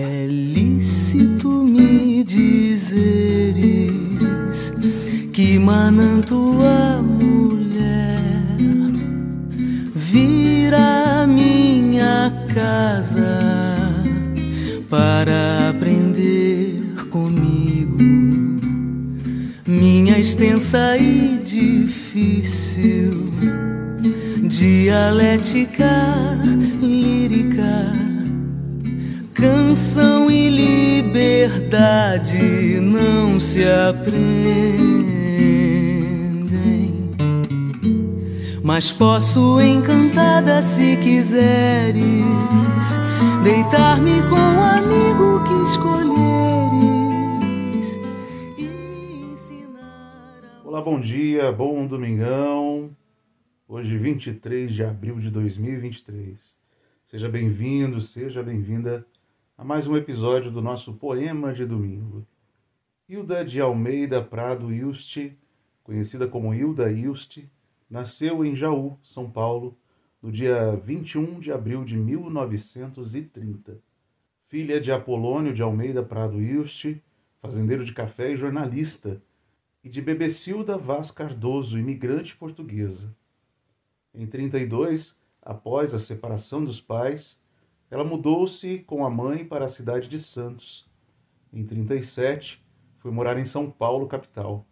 É lícito me dizeres que manando tua mulher vira minha casa para aprender comigo. Minha extensa e difícil dialética lírica canção e liberdade não se aprendem mas posso encantada se quiseres deitar-me com o amigo que escolheres e. Olá, bom dia, bom domingão. Hoje, 23 de abril de 2023. Seja bem-vindo, seja bem-vinda a mais um episódio do nosso Poema de Domingo. Hilda de Almeida Prado Ilste, conhecida como Hilda Ilste, nasceu em Jaú, São Paulo, no dia 21 de abril de 1930. Filha de Apolônio de Almeida Prado Ilste, fazendeiro de café e jornalista, e de Bebecilda Vaz Cardoso, imigrante portuguesa. Em 32, após a separação dos pais, ela mudou-se com a mãe para a cidade de Santos. Em 37, foi morar em São Paulo, capital.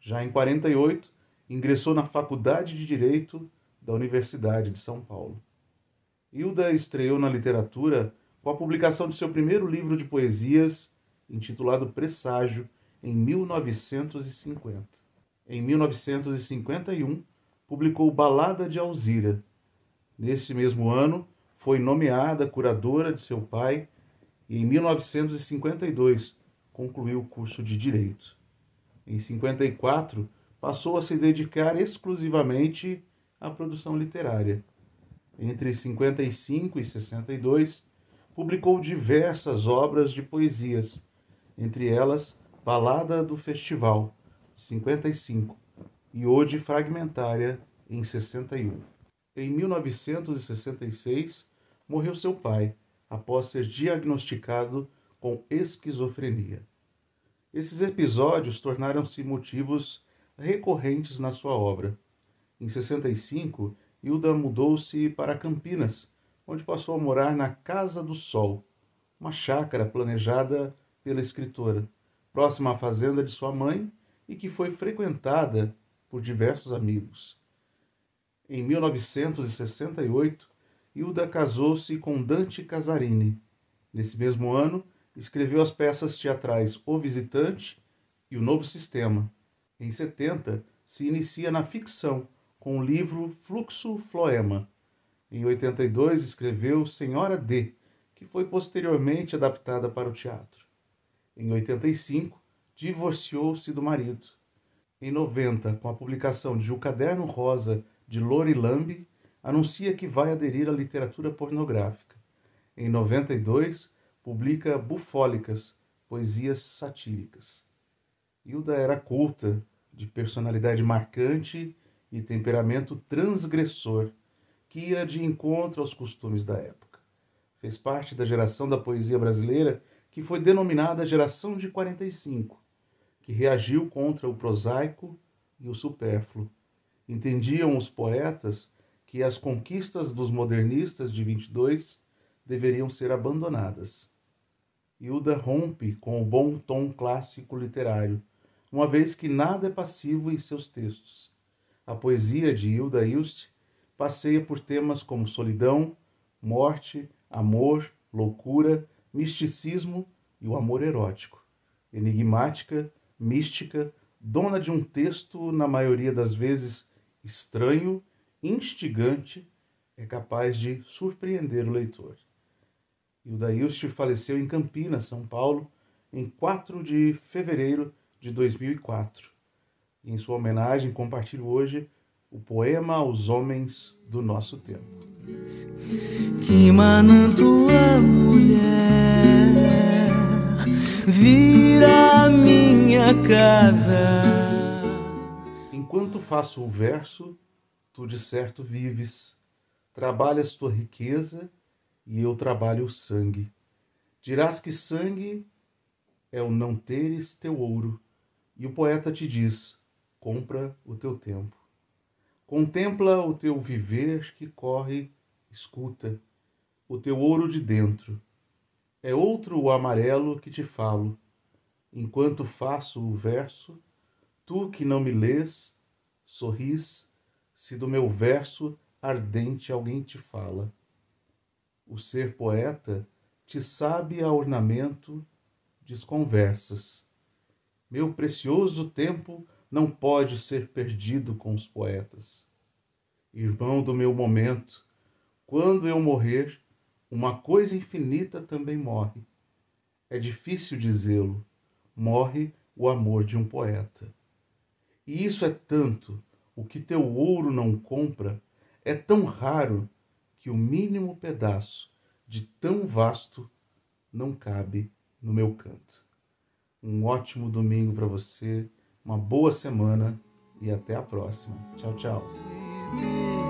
Já em 48, ingressou na Faculdade de Direito da Universidade de São Paulo. Hilda estreou na literatura com a publicação de seu primeiro livro de poesias, intitulado Presságio, em 1950. Em 1951, publicou Balada de Alzira. Neste mesmo ano, foi nomeada curadora de seu pai e, em 1952, concluiu o curso de Direito. Em 54, passou a se dedicar exclusivamente à produção literária. Entre 55 e 62, publicou diversas obras de poesias, entre elas Balada do Festival, 55, e Ode Fragmentária, em 61. Em 1966, morreu seu pai, após ser diagnosticado com esquizofrenia. Esses episódios tornaram-se motivos recorrentes na sua obra. Em 65, Hilda mudou-se para Campinas, onde passou a morar na Casa do Sol, uma chácara planejada pela escritora, próxima à fazenda de sua mãe e que foi frequentada por diversos amigos. Em 1968, Hilda casou-se com Dante Casarini. Nesse mesmo ano, escreveu as peças teatrais O Visitante e O Novo Sistema. Em 70, se inicia na ficção com o livro Fluxo Floema. Em 82, escreveu Senhora D, que foi posteriormente adaptada para o teatro. Em 85, divorciou-se do marido. Em 90, com a publicação de O Caderno Rosa de Lori Lambe, anuncia que vai aderir à literatura pornográfica. Em 92, publica Bufólicas, poesias satíricas. Hilda era culta, de personalidade marcante e temperamento transgressor, que ia de encontro aos costumes da época. Fez parte da geração da poesia brasileira que foi denominada Geração de 45, que reagiu contra o prosaico e o supérfluo. Entendiam os poetas que as conquistas dos modernistas de 22 deveriam ser abandonadas. Hilda rompe com o bom tom clássico literário, uma vez que nada é passivo em seus textos. A poesia de Hilda Ilst passeia por temas como solidão, morte, amor, loucura, misticismo e o amor erótico. Enigmática, mística, dona de um texto, na maioria das vezes, estranho instigante é capaz de surpreender o leitor. Hilda Ilst faleceu em Campinas, São Paulo, em 4 de fevereiro de 2004. E em sua homenagem, compartilho hoje o poema aos homens do nosso tempo. Que manando a mulher vira minha casa. Enquanto faço o verso, tu de certo vives, trabalhas tua riqueza e eu trabalho o sangue. Dirás que sangue é o não teres teu ouro, e o poeta te diz: compra o teu tempo. Contempla o teu viver que corre, escuta o teu ouro de dentro. É outro o amarelo que te falo. Enquanto faço o verso, tu que não me lês, sorris, se do meu verso ardente alguém te fala. O ser poeta te sabe a ornamento desconversas. Meu precioso tempo não pode ser perdido com os poetas. Irmão do meu momento, quando eu morrer, uma coisa infinita também morre. É difícil dizê-lo, morre o amor de um poeta. E isso é tanto, o que teu ouro não compra, é tão raro que o mínimo pedaço de tão vasto não cabe no meu canto. Um ótimo domingo para você, uma boa semana e até a próxima. Tchau, tchau.